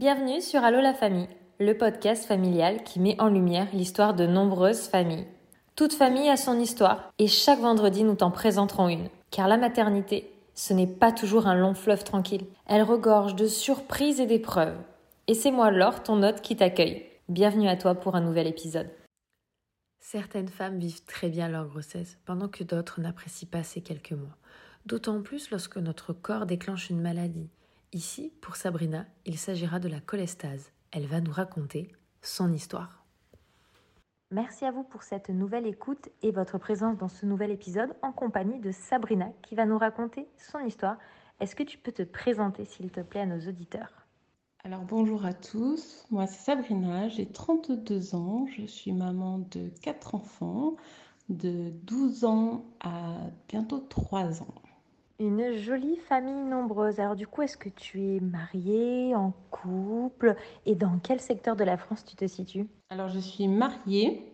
Bienvenue sur Allo la famille, le podcast familial qui met en lumière l'histoire de nombreuses familles. Toute famille a son histoire et chaque vendredi nous t'en présenterons une. Car la maternité, ce n'est pas toujours un long fleuve tranquille. Elle regorge de surprises et d'épreuves. Et c'est moi Laure, ton hôte, qui t'accueille. Bienvenue à toi pour un nouvel épisode. Certaines femmes vivent très bien leur grossesse, pendant que d'autres n'apprécient pas ces quelques mois. D'autant plus lorsque notre corps déclenche une maladie. Ici, pour Sabrina, il s'agira de la cholestase. Elle va nous raconter son histoire. Merci à vous pour cette nouvelle écoute et votre présence dans ce nouvel épisode en compagnie de Sabrina qui va nous raconter son histoire. Est-ce que tu peux te présenter s'il te plaît à nos auditeurs? Alors bonjour à tous, moi c'est Sabrina, j'ai 32 ans, je suis maman de 4 enfants, de 12 ans à bientôt 3 ans. Une jolie famille nombreuse. Alors du coup, est-ce que tu es mariée, en couple? Et dans quel secteur de la France tu te situes? Alors je suis mariée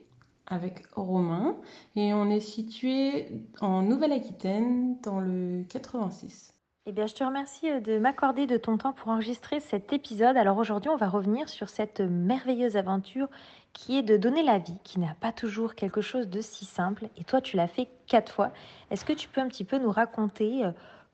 avec Romain et on est situé en Nouvelle-Aquitaine dans le 86. Eh bien, je te remercie euh, de m'accorder de ton temps pour enregistrer cet épisode. Alors aujourd'hui, on va revenir sur cette merveilleuse aventure qui est de donner la vie, qui n'a pas toujours quelque chose de si simple. Et toi, tu l'as fait quatre fois. Est-ce que tu peux un petit peu nous raconter euh,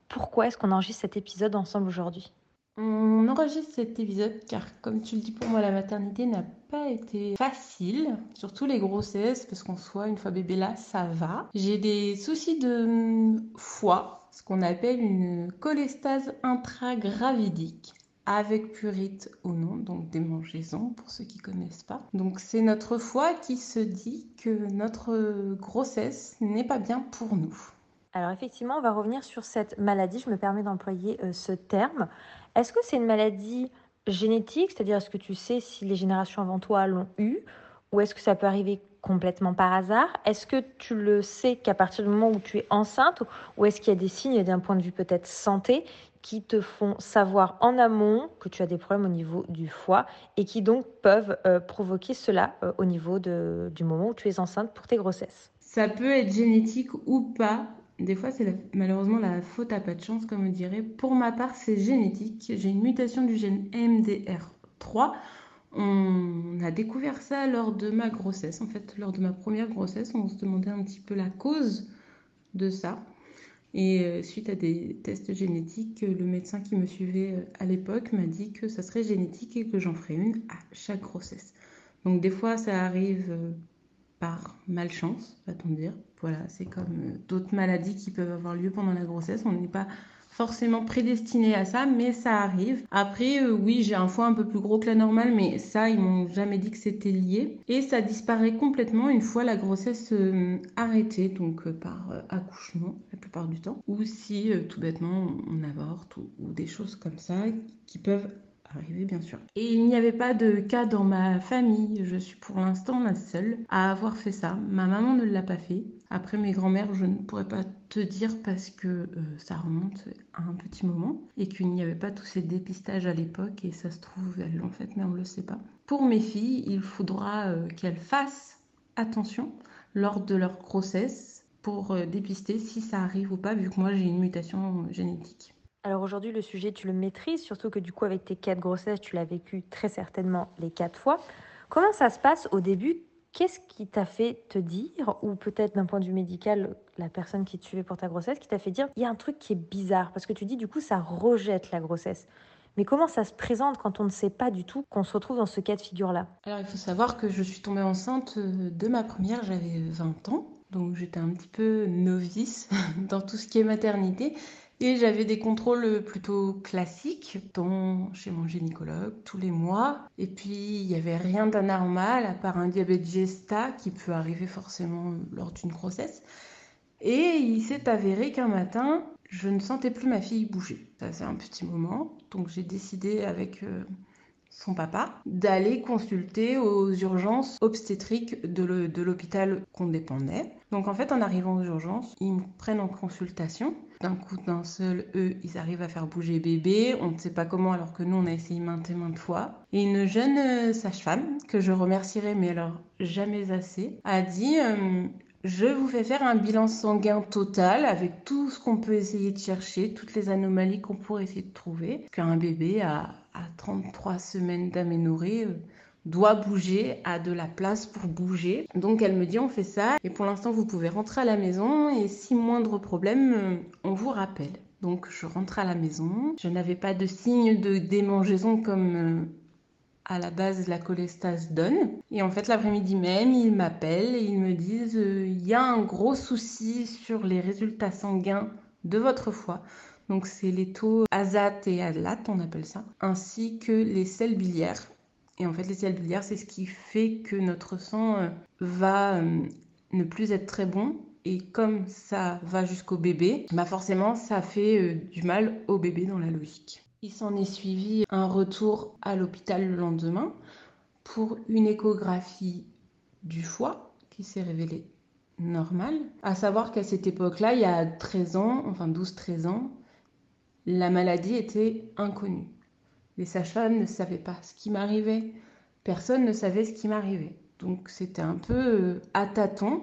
pourquoi est-ce qu'on enregistre cet épisode ensemble aujourd'hui? On enregistre cet épisode car, comme tu le dis pour moi, la maternité n'a pas été facile, surtout les grossesses, parce qu'en soit, une fois bébé là, ça va. J'ai des soucis de hum, foie ce qu'on appelle une cholestase intragravidique avec purite ou non, donc démangeaison pour ceux qui connaissent pas. Donc c'est notre foie qui se dit que notre grossesse n'est pas bien pour nous. Alors effectivement, on va revenir sur cette maladie, je me permets d'employer euh, ce terme. Est-ce que c'est une maladie génétique, c'est-à-dire est-ce que tu sais si les générations avant toi l'ont eu, ou est-ce que ça peut arriver complètement par hasard? Est-ce que tu le sais qu'à partir du moment où tu es enceinte? Ou est-ce qu'il y a des signes d'un point de vue peut-être santé qui te font savoir en amont que tu as des problèmes au niveau du foie et qui donc peuvent euh, provoquer cela euh, au niveau du moment où tu es enceinte pour tes grossesses Ça peut être génétique ou pas. Des fois, c'est malheureusement la faute à pas de chance, comme on dirait. Pour ma part, c'est génétique. J'ai une mutation du gène MDR3 on a découvert ça lors de ma grossesse. En fait, lors de ma première grossesse, on se demandait un petit peu la cause de ça. Et euh, suite à des tests génétiques, le médecin qui me suivait euh, à l'époque m'a dit que ça serait génétique et que j'en ferais une à chaque grossesse. Donc des fois, ça arrive euh, par malchance, va-t-on dire. Voilà, c'est comme d'autres maladies qui peuvent avoir lieu pendant la grossesse. On n'est pas forcément prédestiné à ça, mais ça arrive. Après, euh, oui, j'ai un foie un peu plus gros que la normale, mais ça, ils m'ont jamais dit que c'était lié. Et ça disparaît complètement une fois la grossesse euh, arrêtée, donc euh, par accouchement la plupart du temps, ou si tout bêtement on avorte ou, ou des choses comme ça qui peuvent arriver bien sûr. Et il n'y avait pas de cas dans ma famille. Je suis pour l'instant la seule à avoir fait ça. Ma maman ne l'a pas fait. Après mes grands-mères, je ne pourrais pas te dire parce que euh, ça remonte à un petit moment et qu'il n'y avait pas tous ces dépistages à l'époque et ça se trouve elles l'ont fait mais on ne le sait pas. Pour mes filles, il faudra euh, qu'elles fassent attention lors de leur grossesse pour euh, dépister si ça arrive ou pas vu que moi j'ai une mutation génétique. Alors aujourd'hui, le sujet, tu le maîtrises, surtout que du coup, avec tes quatre grossesses, tu l'as vécu très certainement les quatre fois. Comment ça se passe au début Qu'est-ce qui t'a fait te dire, ou peut-être d'un point de vue médical, la personne qui te suivait pour ta grossesse, qui t'a fait dire, il y a un truc qui est bizarre, parce que tu dis, du coup, ça rejette la grossesse. Mais comment ça se présente quand on ne sait pas du tout qu'on se retrouve dans ce cas de figure-là? Alors il faut savoir que je suis tombée enceinte euh, de ma première, j'avais 20 ans, donc j'étais un petit peu novice dans tout ce qui est maternité. Et j'avais des contrôles plutôt classiques, dont chez mon gynécologue tous les mois. Et puis, il n'y avait rien d'anormal à part un diabète gesta qui peut arriver forcément lors d'une grossesse. Et il s'est avéré qu'un matin, je ne sentais plus ma fille bouger. Ça fait un petit moment. Donc, j'ai décidé avec euh, son papa d'aller consulter aux urgences obstétriques de l'hôpital qu'on dépendait. Donc, en fait, en arrivant aux urgences, ils me prennent en consultation d'un coup d'un seul, eux, ils arrivent à faire bouger bébé. On ne sait pas comment, alors que nous, on a essayé maintes et maintes fois. Et une jeune euh, sage-femme, que je remercierai, mais alors jamais assez, a dit euh, Je vous fais faire un bilan sanguin total avec tout ce qu'on peut essayer de chercher, toutes les anomalies qu'on pourrait essayer de trouver. Qu'un bébé à, à 33 semaines d'aménorrhée euh, doit bouger, a de la place pour bouger. Donc elle me dit on fait ça et pour l'instant vous pouvez rentrer à la maison et si moindre problème, euh, on vous rappelle. Donc je rentre à la maison. Je n'avais pas de signe de démangeaison comme euh, à la base la cholestase donne. Et en fait, l'après-midi même, ils m'appellent et ils me disent euh, il y a un gros souci sur les résultats sanguins de votre foie. Donc, c'est les taux azat et alat, on appelle ça, ainsi que les sels biliaires. Et en fait, les sels biliaires, c'est ce qui fait que notre sang euh, va euh, ne plus être très bon. Et comme ça va jusqu'au bébé, bah forcément, ça fait du mal au bébé dans la logique. Il s'en est suivi un retour à l'hôpital le lendemain pour une échographie du foie qui s'est révélée normale. À savoir qu'à cette époque-là, il y a 13 ans, enfin 12-13 ans, la maladie était inconnue. Les sages-femmes ne savaient pas ce qui m'arrivait. Personne ne savait ce qui m'arrivait. Donc c'était un peu euh, à tâtons,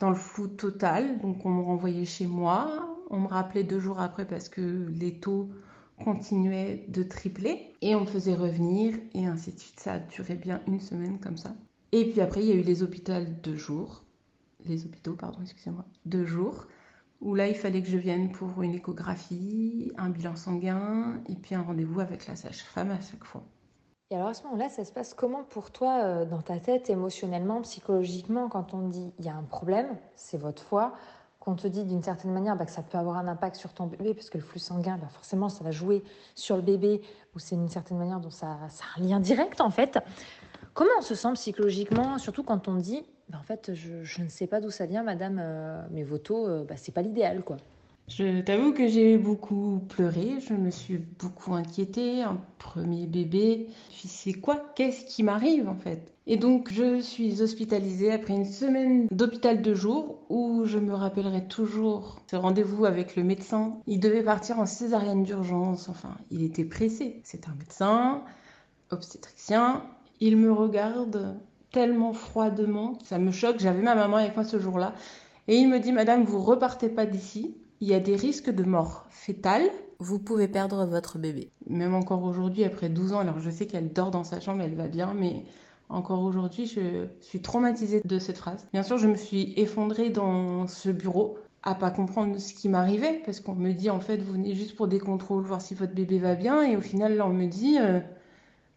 dans le flou total. Donc on me renvoyait chez moi. On me rappelait deux jours après parce que les taux continuait de tripler et on me faisait revenir et ainsi de suite. Ça a duré bien une semaine comme ça. Et puis après, il y a eu les hôpitaux de jour, les hôpitaux, pardon, excusez-moi, de jour, où là, il fallait que je vienne pour une échographie, un bilan sanguin et puis un rendez-vous avec la sage-femme à chaque fois. Et alors à ce moment-là, ça se passe comment pour toi euh, dans ta tête, émotionnellement, psychologiquement, quand on dit il y a un problème, c'est votre foi qu'on te dit d'une certaine manière bah, que ça peut avoir un impact sur ton bébé, parce que le flux sanguin, bah, forcément, ça va jouer sur le bébé, ou c'est d'une certaine manière dont ça, ça, a un lien direct en fait. Comment on se sent psychologiquement, surtout quand on dit, bah, en fait, je, ne sais pas d'où ça vient, madame, euh, mais vos taux, euh, bah, c'est pas l'idéal, quoi. Je t'avoue que j'ai beaucoup pleuré, je me suis beaucoup inquiétée, un premier bébé. Je c'est quoi? Qu'est-ce qui m'arrive en fait? Et donc je suis hospitalisée après une semaine d'hôpital de jour où je me rappellerai toujours ce rendez-vous avec le médecin. Il devait partir en césarienne d'urgence, enfin il était pressé. C'est un médecin, obstétricien. Il me regarde tellement froidement, ça me choque. J'avais ma maman avec moi ce jour-là. Et il me dit, Madame, vous repartez pas d'ici il y a des risques de mort fétale. Vous pouvez perdre votre bébé. Même encore aujourd'hui, après 12 ans, alors je sais qu'elle dort dans sa chambre, elle va bien, mais encore aujourd'hui, je suis traumatisée de cette phrase. Bien sûr, je me suis effondrée dans ce bureau à pas comprendre ce qui m'arrivait, parce qu'on me dit en fait, vous venez juste pour des contrôles, voir si votre bébé va bien, et au final, là, on me dit, euh,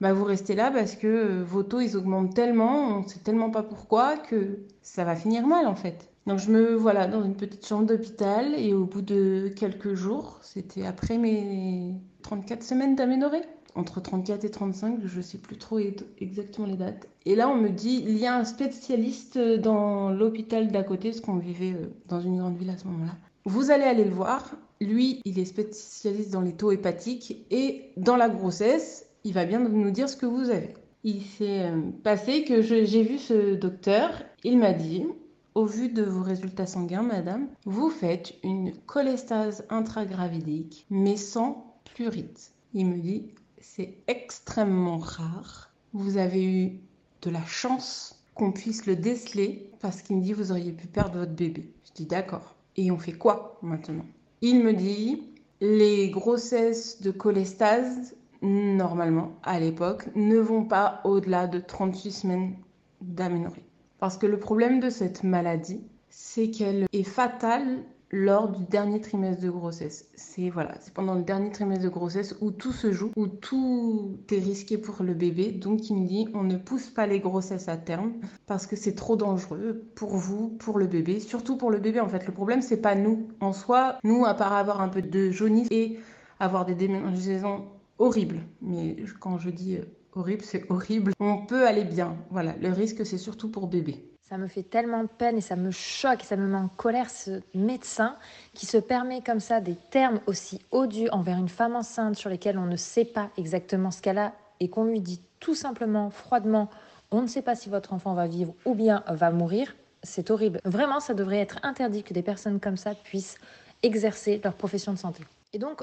bah, vous restez là parce que euh, vos taux, ils augmentent tellement, on sait tellement pas pourquoi, que ça va finir mal en fait. Donc je me voilà dans une petite chambre d'hôpital et au bout de quelques jours, c'était après mes 34 semaines d'aménorrhée, entre 34 et 35, je ne sais plus trop exactement les dates. Et là on me dit il y a un spécialiste dans l'hôpital d'à côté, parce qu'on vivait euh, dans une grande ville à ce moment-là. Vous allez aller le voir. Lui, il est spécialiste dans les taux hépatiques et dans la grossesse, il va bien nous dire ce que vous avez. Il s'est euh, passé que j'ai vu ce docteur, il m'a dit au vu de vos résultats sanguins, madame, vous faites une cholestase intragravidique, mais sans plurite. Il me dit, c'est extrêmement rare. Vous avez eu de la chance qu'on puisse le déceler parce qu'il me dit, vous auriez pu perdre votre bébé. Je dis, d'accord. Et on fait quoi maintenant? Il me dit, les grossesses de cholestase, normalement, à l'époque, ne vont pas au-delà de 38 semaines d'aménorrhée. Parce que le problème de cette maladie, c'est qu'elle est fatale lors du dernier trimestre de grossesse. C'est voilà, c'est pendant le dernier trimestre de grossesse où tout se joue, où tout est risqué pour le bébé. Donc il me dit on ne pousse pas les grossesses à terme parce que c'est trop dangereux pour vous, pour le bébé, surtout pour le bébé en fait. Le problème c'est pas nous en soi, nous à part avoir un peu de jaunisse et avoir des démangeaisons horribles. Mais quand je dis euh, horrible, c'est horrible. On peut aller bien. Voilà, le risque, c'est surtout pour bébé. Ça me fait tellement peine et ça me choque et ça me met en colère ce médecin qui se permet comme ça des termes aussi odieux envers une femme enceinte sur lesquels on ne sait pas exactement ce qu'elle a et qu'on lui dit tout simplement, froidement, on ne sait pas si votre enfant va vivre ou bien va mourir. C'est horrible. Vraiment, ça devrait être interdit que des personnes comme ça puissent exercer leur profession de santé. Et donc,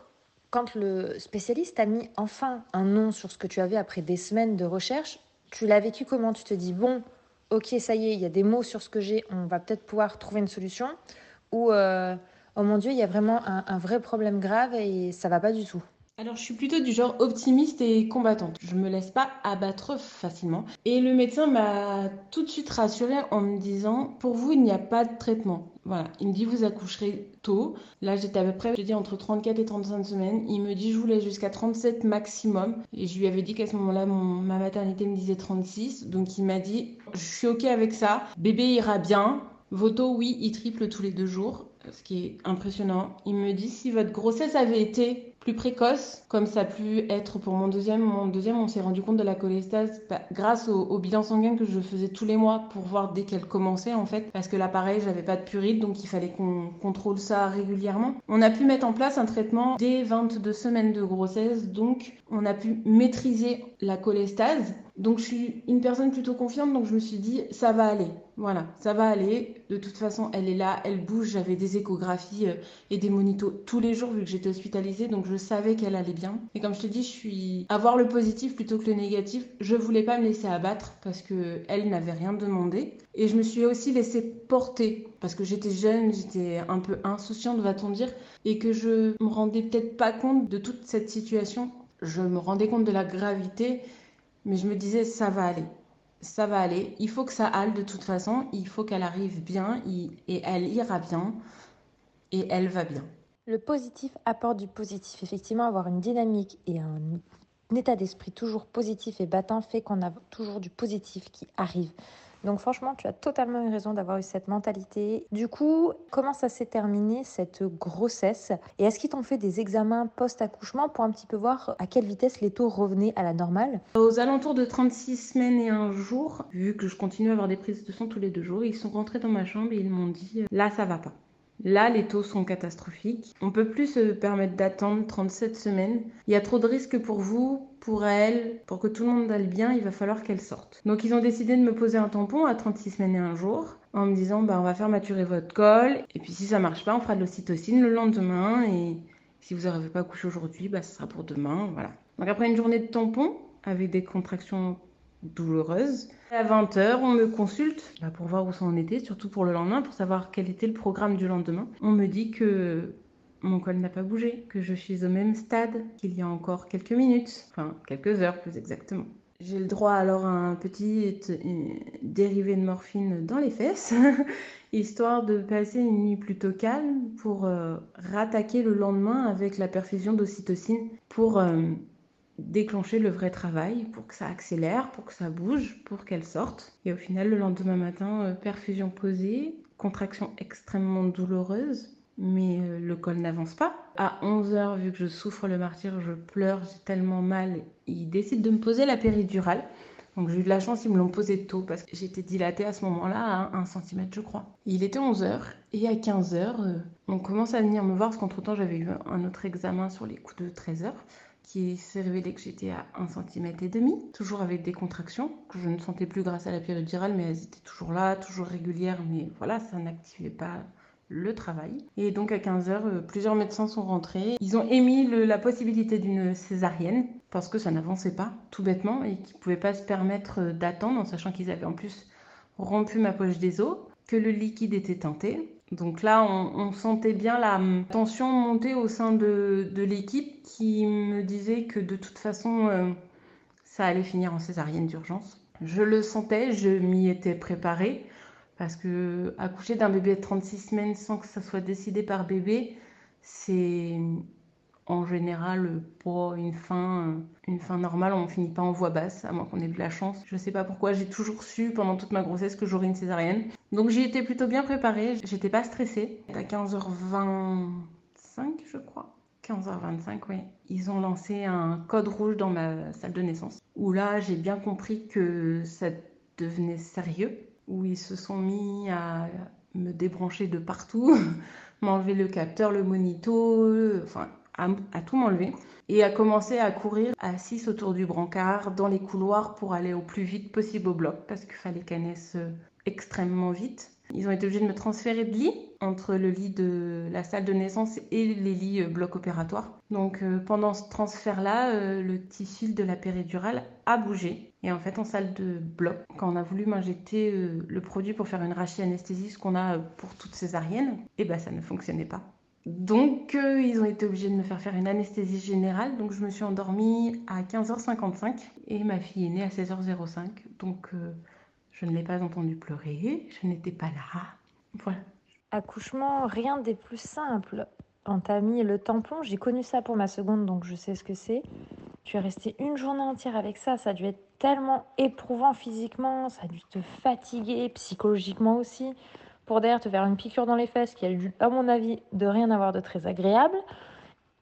quand le spécialiste a mis enfin un nom sur ce que tu avais après des semaines de recherche, tu l'as vécu comment? Tu te dis, bon, ok, ça y est, il y a des mots sur ce que j'ai, on va peut-être pouvoir trouver une solution, ou euh, oh mon Dieu, il y a vraiment un, un vrai problème grave et ça va pas du tout? Alors, je suis plutôt du genre optimiste et combattante. Je me laisse pas abattre facilement. Et le médecin m'a tout de suite rassurée en me disant Pour vous, il n'y a pas de traitement. Voilà. Il me dit Vous accoucherez tôt. Là, j'étais à peu près, je dis, entre 34 et 35 semaines. Il me dit Je voulais jusqu'à 37 maximum. Et je lui avais dit qu'à ce moment-là, ma maternité me disait 36. Donc, il m'a dit Je suis OK avec ça. Bébé ira bien. Vos taux, oui, ils triplent tous les deux jours ce qui est impressionnant. Il me dit si votre grossesse avait été plus précoce, comme ça a pu être pour mon deuxième, mon deuxième, on s'est rendu compte de la cholestase bah, grâce au, bilan sanguin que je faisais tous les mois pour voir dès qu'elle commençait en fait, parce que là pareil, j'avais pas de purite, donc il fallait qu'on contrôle ça régulièrement. On a pu mettre en place un traitement dès 22 semaines de grossesse, donc on a pu maîtriser la cholestase. Donc je suis une personne plutôt confiante, donc je me suis dit ça va aller. Voilà, ça va aller. De toute façon, elle est là, elle bouge. J'avais des échographies euh, et des monitos tous les jours vu que j'étais hospitalisée, donc je savais qu'elle allait bien. Et comme je te dis, je suis avoir le positif plutôt que le négatif. Je voulais pas me laisser abattre parce que elle n'avait rien demandé. Et je me suis aussi laissée porter parce que j'étais jeune, j'étais un peu insouciante, va-t-on dire, et que je me rendais peut-être pas compte de toute cette situation. Je me rendais compte de la gravité, mais je me disais ça va aller ça va aller. Il faut que ça aille de toute façon. Il faut qu'elle arrive bien et elle ira bien et elle va bien. Le positif apporte du positif. Effectivement, avoir une dynamique et un, état d'esprit toujours positif et battant fait qu'on a toujours du positif qui arrive. Donc franchement, tu as totalement eu raison d'avoir eu cette mentalité. Du coup, comment ça s'est terminé cette grossesse? Et est-ce qu'ils t'ont fait des examens post-accouchement pour un petit peu voir à quelle vitesse les taux revenaient à la normale? Aux alentours de 36 semaines et un jour, vu que je continue à avoir des prises de sang tous les deux jours, ils sont rentrés dans ma chambre et ils m'ont dit là ça va pas. Là, les taux sont catastrophiques. On peut plus se permettre d'attendre 37 semaines. Il y a trop de risques pour vous, pour elle, pour que tout le monde aille bien, il va falloir qu'elle sorte. Donc ils ont décidé de me poser un tampon à 36 semaines et un jour en me disant bah on va faire maturer votre col et puis si ça marche pas, on fera de l'ocytocine le lendemain et si vous n'arrivez pas à coucher aujourd'hui, bah ce sera pour demain, voilà. Donc après une journée de tampon avec des contractions douloureuse. À 20h, on me consulte bah, pour voir où ça en était, surtout pour le lendemain, pour savoir quel était le programme du lendemain. On me dit que mon col n'a pas bougé, que je suis au même stade qu'il y a encore quelques minutes, enfin quelques heures plus exactement. J'ai le droit alors à un petit dérivé de morphine dans les fesses, histoire de passer une nuit plutôt calme pour euh, rattaquer le lendemain avec la perfusion d'ocytocine pour euh, déclencher le vrai travail pour que ça accélère, pour que ça bouge, pour qu'elle sorte. Et au final, le lendemain matin, euh, perfusion posée, contraction extrêmement douloureuse, mais euh, le col n'avance pas. À 11h, vu que je souffre le martyr, je pleure, j'ai tellement mal, ils décident de me poser la péridurale. Donc j'ai eu de la chance, ils me l'ont posé tôt parce que j'étais dilatée à ce moment-là à 1 cm je crois. Il était 11h et à 15h, euh, on commence à venir me voir parce qu'entre-temps j'avais eu un autre examen sur les coups de 13h qui s'est révélé que j'étais à 1 cm et demi, toujours avec des contractions que je ne sentais plus grâce à la péridurale, mais elles étaient toujours là, toujours régulières, mais voilà, ça n'activait pas le travail. Et donc à 15h, euh, plusieurs médecins sont rentrés. Ils ont émis la possibilité d'une césarienne parce que ça n'avançait pas, tout bêtement, et qu'ils ne pouvaient pas se permettre euh, d'attendre, en sachant qu'ils avaient en plus rompu ma poche des os, que le liquide était teinté. Donc là, on, sentait bien la tension monter au sein de, l'équipe qui me disait que de toute façon, euh, ça allait finir en césarienne d'urgence. Je le sentais, je m'y étais préparée parce que accoucher d'un bébé de 36 semaines sans que ça soit décidé par bébé, c'est en général pour une fin, une fin normale, on finit pas en voix basse, à moins qu'on ait de la chance. Je sais pas pourquoi, j'ai toujours su pendant toute ma grossesse que j'aurais une césarienne. Donc j'y étais plutôt bien préparée, j'étais pas stressée. À 15h25, je crois. 15h25, oui. Ils ont lancé un code rouge dans ma salle de naissance. Où là, j'ai bien compris que ça devenait sérieux. Où ils se sont mis à me débrancher de partout, m'enlever le capteur, le monito, enfin à, tout m'enlever et à commencer à courir à 6 autour du brancard dans les couloirs pour aller au plus vite possible au bloc parce qu'il fallait qu'elle naisse euh, extrêmement vite. Ils ont été obligés de me transférer de lit entre le lit de la salle de naissance et les lits euh, bloc opératoire. Donc euh, pendant ce transfert-là, euh, le petit fil de la péridurale a bougé. Et en fait, en salle de bloc, quand on a voulu m'injecter le produit pour faire une anesthésie, ce qu'on a pour toutes césariennes, et eh ben ça ne fonctionnait pas. Donc, ils ont été obligés de me faire faire une anesthésie générale. Donc, je me suis endormie à 15h55 et ma fille est née à 16h05. Donc, je ne l'ai pas entendue pleurer. Je n'étais pas là. Voilà. Accouchement, rien des plus simples. On t'a mis le tampon, j'ai connu ça pour ma seconde, donc je sais ce que c'est. Tu es resté une journée entière avec ça, ça a dû être tellement éprouvant physiquement, ça a dû te fatiguer psychologiquement aussi, pour derrière te faire une piqûre dans les fesses qui a dû, à mon avis, de rien avoir de très agréable.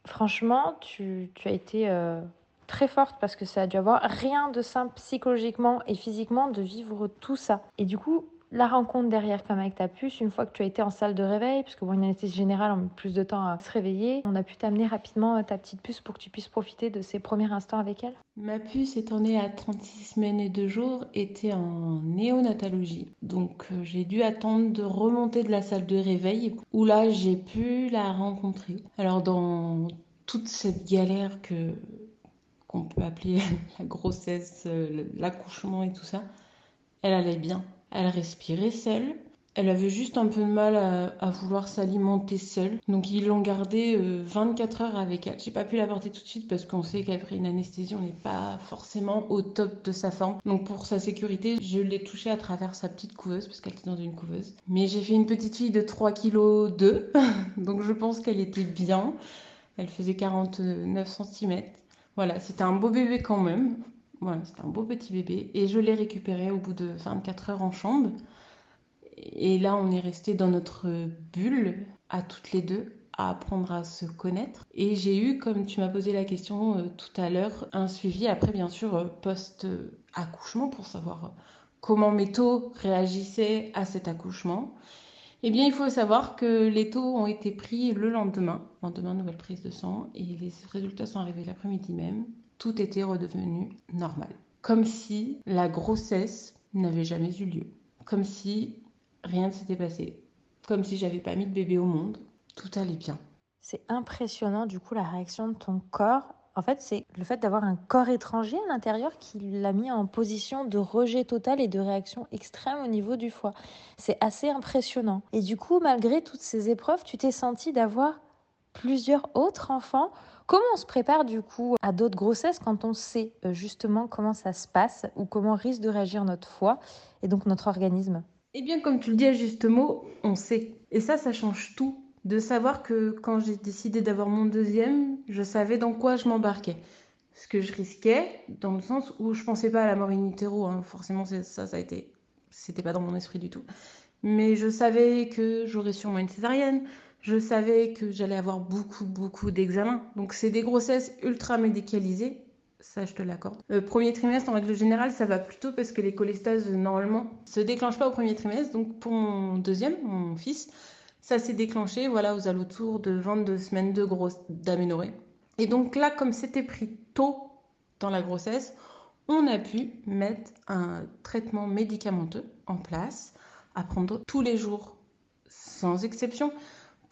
Franchement, tu, as été euh, très forte parce que ça a dû avoir rien de simple psychologiquement et physiquement de vivre tout ça. Et du coup, la rencontre derrière comme avec ta puce, une fois que tu as été en salle de réveil, puisque bon, une anesthésie générale, on met plus de temps à se réveiller, on a pu t'amener rapidement euh, ta petite puce pour que tu puisses profiter de ces premiers instants avec elle Ma puce, étant née à 36 semaines et 2 jours, était en néonatologie. Donc euh, j'ai dû attendre de remonter de la salle de réveil, où là j'ai pu la rencontrer. Alors dans toute cette galère que qu'on peut appeler la grossesse, euh, l'accouchement et tout ça, elle allait bien. Elle respirait seule. Elle avait juste un peu de mal à, vouloir s'alimenter seule. Donc ils l'ont gardée 24 euh, heures avec elle. J'ai pas pu la porter tout de suite parce qu'on sait qu'après une anesthésie, on n'est pas forcément au top de sa forme. Donc pour sa sécurité, je l'ai touchée à travers sa petite couveuse parce qu'elle était dans une couveuse. Mais j'ai fait une petite fille de 3 kg 2. Donc je pense qu'elle était bien. Elle faisait 49 cm. Voilà, c'était un beau bébé quand même. Voilà, c'était un beau petit bébé. Et je l'ai récupéré au bout de 24 heures en chambre. Et là, on est resté dans notre bulle, à toutes les deux, à apprendre à se connaître. Et j'ai eu, comme tu m'as posé la question euh, tout à l'heure, un suivi après, bien sûr, euh, post-accouchement pour savoir comment mes taux réagissaient à cet accouchement. Eh bien, il faut savoir que les taux ont été pris le lendemain, lendemain nouvelle prise de sang, et les résultats sont arrivés l'après-midi même tout était redevenu normal. Comme si la grossesse n'avait jamais eu lieu. Comme si rien ne s'était passé. Comme si j'avais pas mis de bébé au monde. Tout allait bien. C'est impressionnant du coup la réaction de ton corps. En fait, c'est le fait d'avoir un corps étranger à l'intérieur qui l'a mis en position de rejet total et de réaction extrême au niveau du foie. C'est assez impressionnant. Et du coup, malgré toutes ces épreuves, tu t'es senti d'avoir plusieurs autres enfants Comment on se prépare du coup à d'autres grossesses quand on sait euh, justement comment ça se passe ou comment risque de réagir notre foie et donc notre organisme? Eh bien, comme tu le dis à juste mot, on sait. Et ça, ça change tout. De savoir que quand j'ai décidé d'avoir mon deuxième, je savais dans quoi je m'embarquais. Ce que je risquais, dans le sens où je pensais pas à la mort in utero, hein. forcément ça, ça a été, c'était pas dans mon esprit du tout. Mais je savais que j'aurais sûrement une césarienne, je savais que j'allais avoir beaucoup, beaucoup d'examens. Donc, c'est des grossesses ultra médicalisées. Ça, je te l'accorde. Le premier trimestre, en règle générale, ça va plutôt parce que les cholestases, normalement, se déclenchent pas au premier trimestre. Donc, pour mon deuxième, mon fils, ça s'est déclenché, voilà, aux alentours de 22 semaines de grosse d'aménorrhée. Et donc là, comme c'était pris tôt dans la grossesse, on a pu mettre un traitement médicamenteux en place à prendre tous les jours, sans exception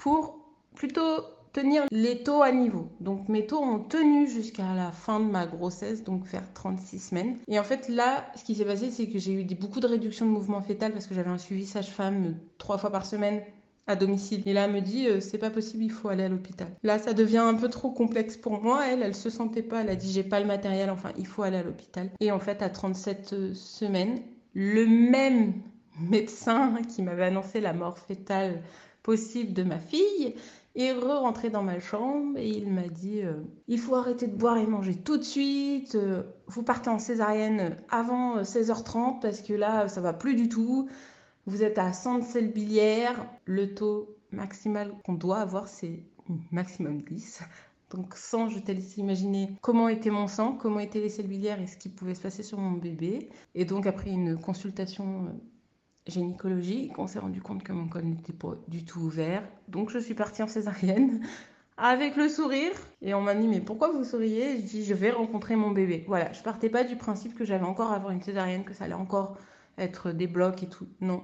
pour plutôt tenir les taux à niveau. Donc mes taux ont tenu jusqu'à la fin de ma grossesse, donc vers 36 semaines. Et en fait là, ce qui s'est passé, c'est que j'ai eu beaucoup de réduction de mouvement fœtal parce que j'avais un suivi sage-femme euh, trois fois par semaine à domicile. Et là, elle me dit, euh, c'est pas possible, il faut aller à l'hôpital. Là, ça devient un peu trop complexe pour moi. Elle, elle se sentait pas. Elle a dit, j'ai pas le matériel, enfin, il faut aller à l'hôpital. Et en fait, à 37 euh, semaines, le même médecin qui m'avait annoncé la mort fœtale possible de ma fille et re-rentré dans ma chambre et il m'a dit euh, il faut arrêter de boire et manger tout de suite, euh, vous partez en césarienne avant 16h30 euh, parce que là ça va plus du tout, vous êtes à 100 de sel biliaire, le taux maximal qu'on doit avoir c'est maximum 10. Donc sans, je te laisse imaginer comment était mon sang, comment étaient les selles biliaires et ce qui pouvait se passer sur mon bébé. Et donc après une consultation gynécologie qu'on s'est rendu compte que mon col n'était pas du tout ouvert. Donc je suis partie en césarienne avec le sourire et on m'a dit mais pourquoi vous souriez? Je dis je vais rencontrer mon bébé. Voilà, je partais pas du principe que j'allais encore avoir une césarienne, que ça allait encore être des blocs et tout. Non,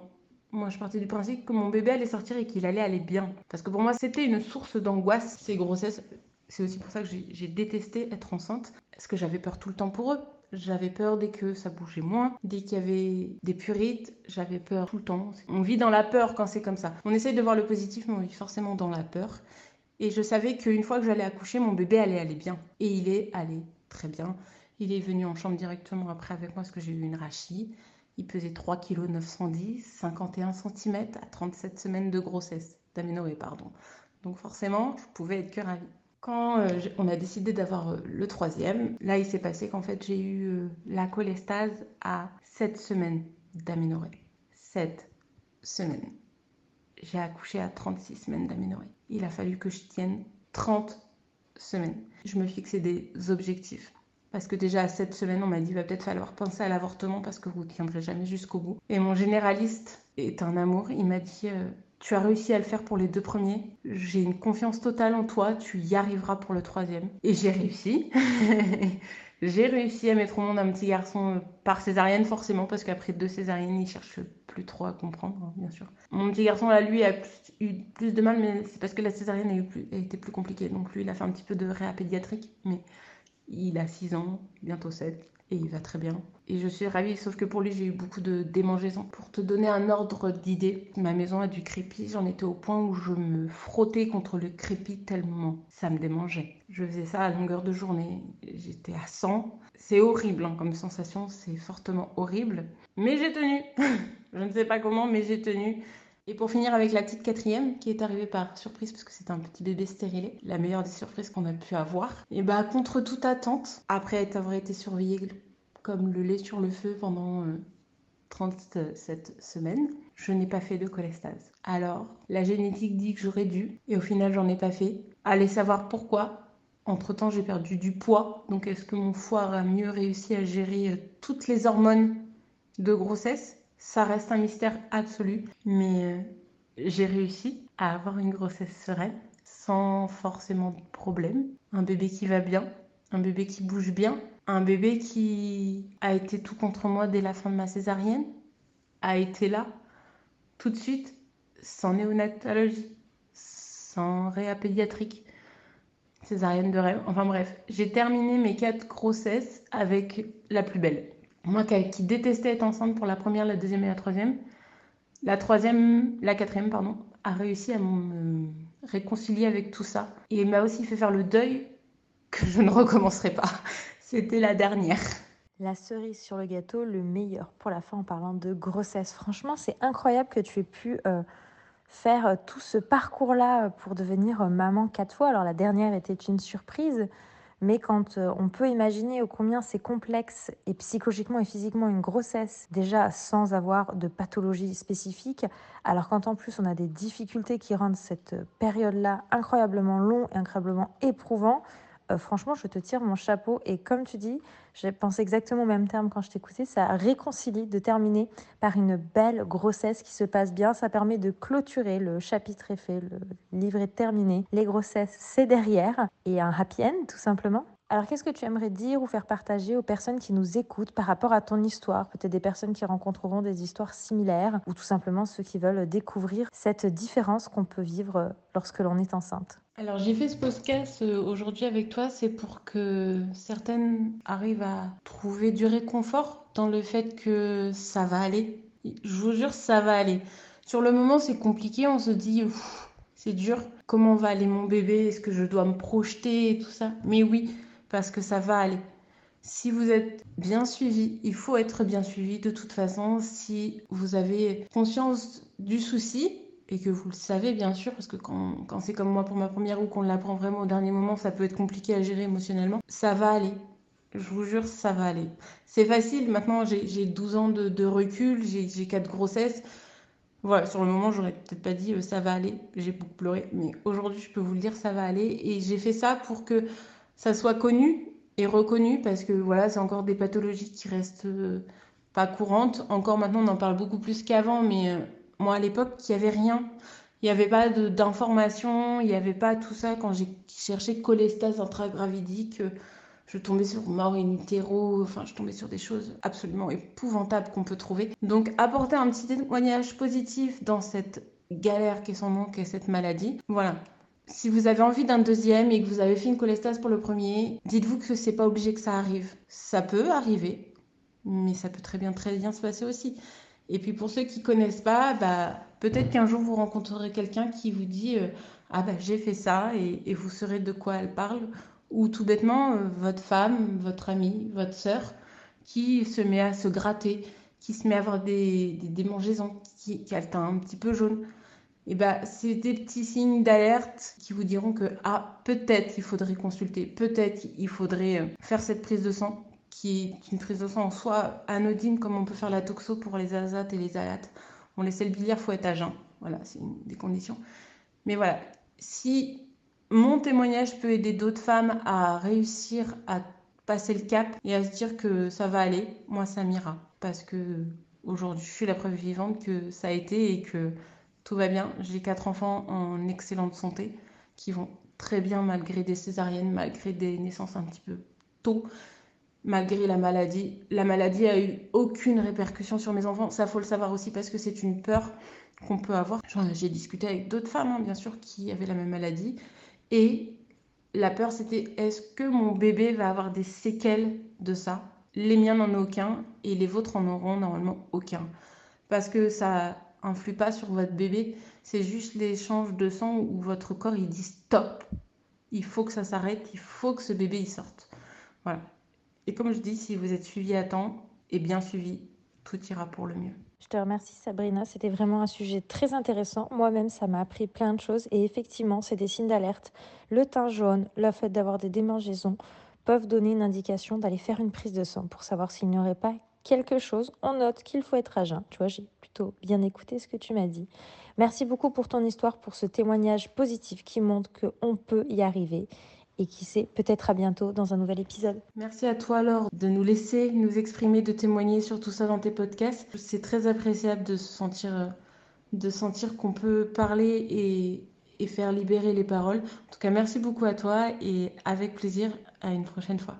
moi, je partais du principe que mon bébé allait sortir et qu'il allait aller bien. Parce que pour moi, c'était une source d'angoisse, ces grossesses. C'est aussi pour ça que j'ai détesté être enceinte, parce que j'avais peur tout le temps pour eux. J'avais peur dès que ça bougeait moins, dès qu'il y avait des purites, j'avais peur tout le temps. On vit dans la peur quand c'est comme ça. On essaye de voir le positif, mais on vit forcément dans la peur. Et je savais qu'une fois que j'allais accoucher, mon bébé allait aller bien. Et il est allé très bien. Il est venu en chambre directement après avec moi parce que j'ai eu une rachie. Il pesait 3 kg 910, 51 cm à 37 semaines de grossesse, d'aménorrhée, pardon. Donc forcément, je pouvais être que ravie. Quand euh, on a décidé d'avoir euh, le troisième, là il s'est passé qu'en fait j'ai eu euh, la cholestase à 7 semaines d'aménorrhée. 7 semaines. J'ai accouché à 36 semaines d'aménorrhée. Il a fallu que je tienne 30 semaines. Je me fixais des objectifs. Parce que déjà à 7 semaines, on m'a dit, va peut-être falloir penser à l'avortement parce que vous ne tiendrez jamais jusqu'au bout. Et mon généraliste est un amour. Il m'a dit, tu as réussi à le faire pour les deux premiers. J'ai une confiance totale en toi. Tu y arriveras pour le troisième. Et j'ai réussi. j'ai réussi à mettre au monde un petit garçon euh, par césarienne, forcément, parce qu'après deux césariennes, il cherche plus trop à comprendre, hein, bien sûr. Mon petit garçon, là, lui, a eu plus de mal, mais c'est parce que la césarienne a, a été plus compliquée. Donc lui, il a fait un petit peu de réa pédiatrique, mais il a 6 ans, bientôt 7 et il va très bien. Et je suis ravie, sauf que pour lui, j'ai eu beaucoup de démangeaisons. Pour te donner un ordre d'idée, ma maison a du crépi. J'en étais au point où je me frottais contre le crépi tellement ça me démangeait. Je faisais ça à longueur de journée. J'étais à 100. C'est horrible hein, comme sensation, c'est fortement horrible. Mais j'ai tenu. je ne sais pas comment, mais j'ai tenu. Et pour finir avec la petite quatrième qui est arrivée par surprise parce que c'était un petit bébé stérilé, la meilleure des surprises qu'on a pu avoir. Et bah contre toute attente, après avoir été surveillée comme le lait sur le feu pendant 37 euh, semaines, je n'ai pas fait de cholestase. Alors, la génétique dit que j'aurais dû, et au final, j'en ai pas fait. Allez savoir pourquoi. Entre-temps, j'ai perdu du poids. Donc, est-ce que mon foie a mieux réussi à gérer euh, toutes les hormones de grossesse? Ça reste un mystère absolu, mais euh, j'ai réussi à avoir une grossesse sereine, sans forcément de problème. Un bébé qui va bien, un bébé qui bouge bien, un bébé qui a été tout contre moi dès la fin de ma césarienne, a été là tout de suite, sans néonatologie, sans réa pédiatrique, césarienne de rêve. Enfin bref, j'ai terminé mes quatre grossesses avec la plus belle. Moi qui détestais être enceinte pour la première, la deuxième et la troisième, la troisième, la quatrième, pardon, a réussi à me réconcilier avec tout ça. Et m'a aussi fait faire le deuil que je ne recommencerai pas. C'était la dernière. La cerise sur le gâteau, le meilleur pour la fin en parlant de grossesse. Franchement, c'est incroyable que tu aies pu euh, faire euh, tout ce parcours-là euh, pour devenir maman quatre fois. Alors la dernière était une surprise, mais quand euh, on peut imaginer combien c'est complexe et psychologiquement et physiquement une grossesse, déjà sans avoir de pathologie spécifique, alors quand en plus on a des difficultés qui rendent cette période-là incroyablement long et incroyablement éprouvant, euh, franchement, je te tire mon chapeau. Et comme tu dis, j'ai pensé exactement au même terme quand je t'écoutais, ça réconcilie de terminer par une belle grossesse qui se passe bien. Ça permet de clôturer, le chapitre est fait, le livre est terminé. Les grossesses, c'est derrière. Et un happy end, tout simplement. Alors, qu'est-ce que tu aimerais dire ou faire partager aux personnes qui nous écoutent par rapport à ton histoire? Peut-être des personnes qui rencontreront des histoires similaires ou tout simplement ceux qui veulent découvrir cette différence qu'on peut vivre lorsque l'on est enceinte. Alors j'ai fait ce podcast euh, aujourd'hui avec toi, c'est pour que certaines arrivent à trouver du réconfort dans le fait que ça va aller. Je vous jure, ça va aller. Sur le moment, c'est compliqué, on se dit, c'est dur, comment va aller mon bébé, est-ce que je dois me projeter et tout ça? Mais oui, parce que ça va aller. Si vous êtes bien suivi, il faut être bien suivi de toute façon. Si vous avez conscience du souci, et que vous le savez bien sûr, parce que quand, c'est comme moi pour ma première ou qu'on l'apprend vraiment au dernier moment, ça peut être compliqué à gérer émotionnellement, ça va aller. Je vous jure, ça va aller. C'est facile, maintenant j'ai 12 ans de, de recul, j'ai 4 grossesses. Voilà, sur le moment, j'aurais peut-être pas dit euh, ça va aller, j'ai beaucoup pleuré, mais aujourd'hui, je peux vous le dire, ça va aller. Et j'ai fait ça pour que ça soit connu et reconnu, parce que voilà, c'est encore des pathologies qui restent euh, pas courantes. Encore maintenant, on en parle beaucoup plus qu'avant, mais euh, moi, à l'époque, il n'y avait rien. Il n'y avait pas d'informations, il n'y avait pas tout ça. Quand j'ai cherché cholestase intragravidique, je tombais sur mort in enfin je tombais sur des choses absolument épouvantables qu'on peut trouver. Donc apporter un petit témoignage positif dans cette galère qui est son nom, qui est cette maladie. Voilà. Si vous avez envie d'un deuxième et que vous avez fait une cholestase pour le premier, dites-vous que c'est pas obligé que ça arrive. Ça peut arriver, mais ça peut très bien très bien se passer aussi. Et puis pour ceux qui connaissent pas, bah, peut-être qu'un jour vous rencontrerez quelqu'un qui vous dit euh, ah bah j'ai fait ça et, vous saurez de quoi elle parle ou tout bêtement euh, votre femme, votre amie, votre sœur qui se met à se gratter, qui se met à avoir des, des démangeaisons, qui, qui a le teint un petit peu jaune. Et bah, c'est des petits signes d'alerte qui vous diront que ah peut-être il faudrait consulter, peut-être il faudrait euh, faire cette prise de sang qui est une prise de sang en soi anodine, comme on peut faire la toxo pour les azates et les alates. On laisse le biliaire, faut être à jeun. Voilà, c'est une des conditions. Mais voilà, si mon témoignage peut aider d'autres femmes à réussir à passer le cap et à se dire que ça va aller, moi ça m'ira. Parce que aujourd'hui, je suis la preuve vivante que ça a été et que tout va bien. J'ai quatre enfants en excellente santé qui vont très bien malgré des césariennes, malgré des naissances un petit peu tôt malgré la maladie. La maladie a eu aucune répercussion sur mes enfants. Ça, faut le savoir aussi parce que c'est une peur qu'on peut avoir. J'ai discuté avec d'autres femmes, hein, bien sûr, qui avaient la même maladie. Et la peur, c'était est-ce que mon bébé va avoir des séquelles de ça? Les miens n'en ont aucun et les vôtres en auront normalement aucun. Parce que ça influe pas sur votre bébé. C'est juste l'échange de sang où votre corps il dit stop. Il faut que ça s'arrête. Il faut que ce bébé il sorte. Voilà. Et comme je dis, si vous êtes suivi à temps et bien suivi, tout ira pour le mieux. Je te remercie Sabrina, c'était vraiment un sujet très intéressant. Moi-même, ça m'a appris plein de choses et effectivement, c'est des signes d'alerte. Le teint jaune, le fait d'avoir des démangeaisons peuvent donner une indication d'aller faire une prise de sang pour savoir s'il n'y aurait pas quelque chose. On note qu'il faut être à jeun. Tu vois, j'ai plutôt bien écouté ce que tu m'as dit. Merci beaucoup pour ton histoire, pour ce témoignage positif qui montre qu'on peut y arriver et qui sait, peut-être à bientôt dans un nouvel épisode. Merci à toi Laure de nous laisser nous exprimer, de témoigner sur tout ça dans tes podcasts. C'est très appréciable de se sentir, de sentir qu'on peut parler et, et faire libérer les paroles. En tout cas, merci beaucoup à toi et avec plaisir à une prochaine fois.